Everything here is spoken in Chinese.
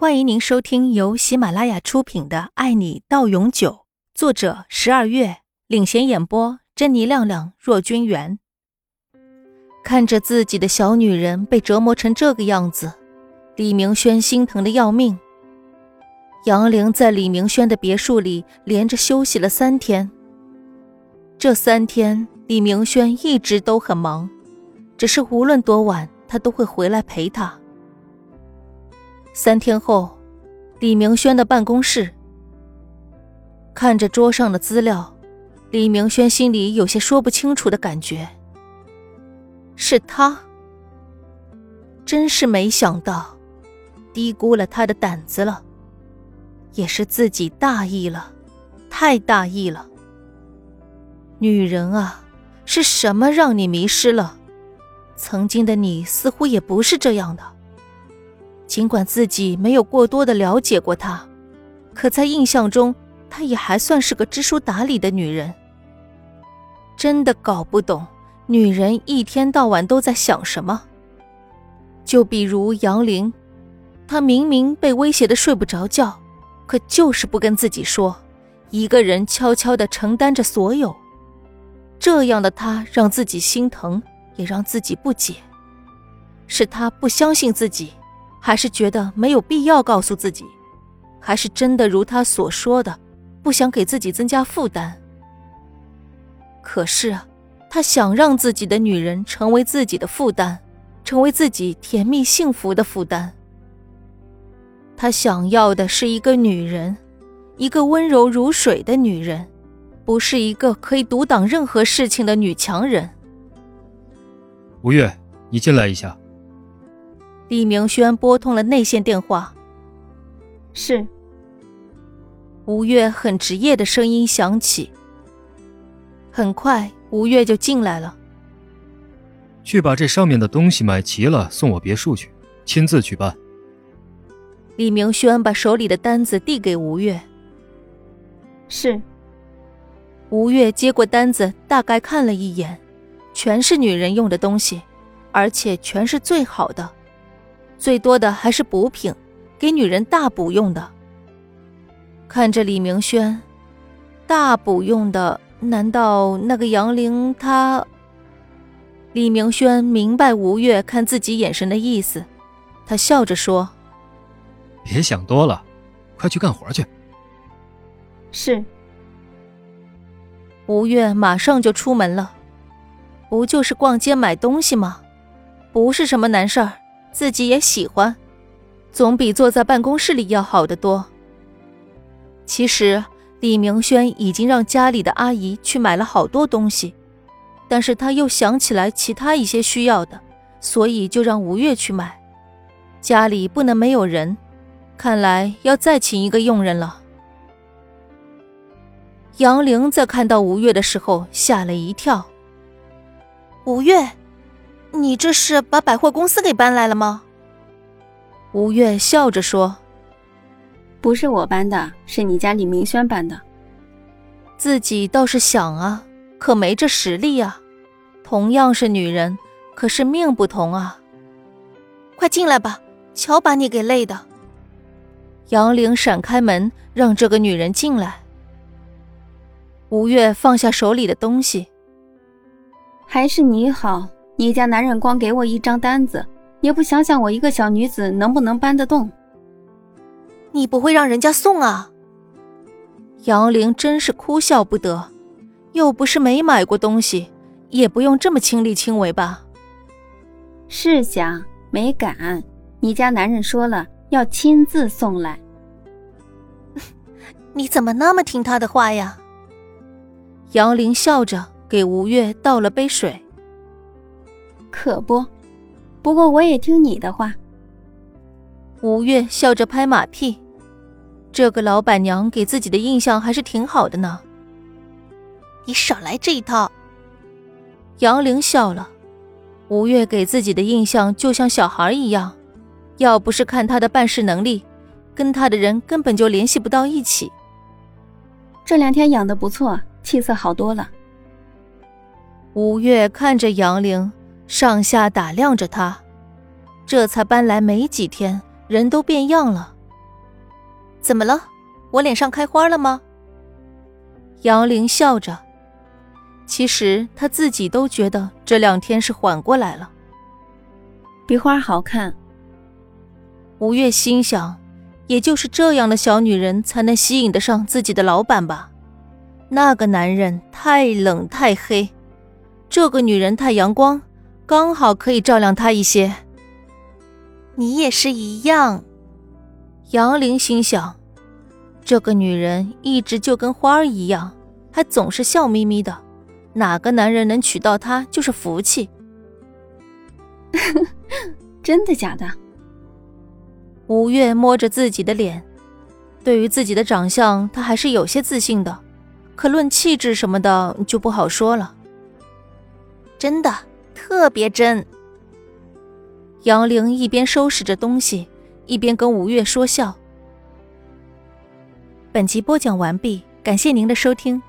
欢迎您收听由喜马拉雅出品的《爱你到永久》，作者十二月领衔演播，珍妮、亮亮、若君元。看着自己的小女人被折磨成这个样子，李明轩心疼的要命。杨玲在李明轩的别墅里连着休息了三天。这三天，李明轩一直都很忙，只是无论多晚，他都会回来陪她。三天后，李明轩的办公室，看着桌上的资料，李明轩心里有些说不清楚的感觉。是他，真是没想到，低估了他的胆子了，也是自己大意了，太大意了。女人啊，是什么让你迷失了？曾经的你似乎也不是这样的。尽管自己没有过多的了解过她，可在印象中，她也还算是个知书达理的女人。真的搞不懂，女人一天到晚都在想什么。就比如杨玲，她明明被威胁的睡不着觉，可就是不跟自己说，一个人悄悄的承担着所有。这样的她让自己心疼，也让自己不解，是她不相信自己。还是觉得没有必要告诉自己，还是真的如他所说的，不想给自己增加负担。可是，他想让自己的女人成为自己的负担，成为自己甜蜜幸福的负担。他想要的是一个女人，一个温柔如水的女人，不是一个可以独挡任何事情的女强人。吴越，你进来一下。李明轩拨通了内线电话。是。吴越很职业的声音响起。很快，吴越就进来了。去把这上面的东西买齐了，送我别墅去，亲自去办。李明轩把手里的单子递给吴越。是。吴越接过单子，大概看了一眼，全是女人用的东西，而且全是最好的。最多的还是补品，给女人大补用的。看着李明轩，大补用的，难道那个杨玲她？李明轩明白吴越看自己眼神的意思，他笑着说：“别想多了，快去干活去。”是。吴越马上就出门了，不就是逛街买东西吗？不是什么难事儿。自己也喜欢，总比坐在办公室里要好得多。其实李明轩已经让家里的阿姨去买了好多东西，但是他又想起来其他一些需要的，所以就让吴越去买。家里不能没有人，看来要再请一个佣人了。杨玲在看到吴越的时候吓了一跳。吴越。你这是把百货公司给搬来了吗？吴越笑着说：“不是我搬的，是你家李明轩搬的。自己倒是想啊，可没这实力啊。同样是女人，可是命不同啊。快进来吧，瞧把你给累的。”杨玲闪开门，让这个女人进来。吴越放下手里的东西，还是你好。你家男人光给我一张单子，也不想想我一个小女子能不能搬得动。你不会让人家送啊？杨玲真是哭笑不得，又不是没买过东西，也不用这么亲力亲为吧？是想没敢。你家男人说了要亲自送来。你怎么那么听他的话呀？杨玲笑着给吴越倒了杯水。可不，不过我也听你的话。吴越笑着拍马屁，这个老板娘给自己的印象还是挺好的呢。你少来这一套。杨玲笑了，吴越给自己的印象就像小孩一样，要不是看他的办事能力，跟他的人根本就联系不到一起。这两天养的不错，气色好多了。吴越看着杨玲。上下打量着他，这才搬来没几天，人都变样了，怎么了？我脸上开花了吗？杨玲笑着，其实她自己都觉得这两天是缓过来了，比花好看。吴越心想，也就是这样的小女人才能吸引得上自己的老板吧？那个男人太冷太黑，这个女人太阳光，刚好可以照亮他一些。你也是一样，杨玲心想。这个女人一直就跟花儿一样，还总是笑眯眯的，哪个男人能娶到她就是福气。真的假的？吴越摸着自己的脸，对于自己的长相，他还是有些自信的，可论气质什么的就不好说了。真的，特别真。杨玲一边收拾着东西，一边跟吴越说笑。本集播讲完毕，感谢您的收听。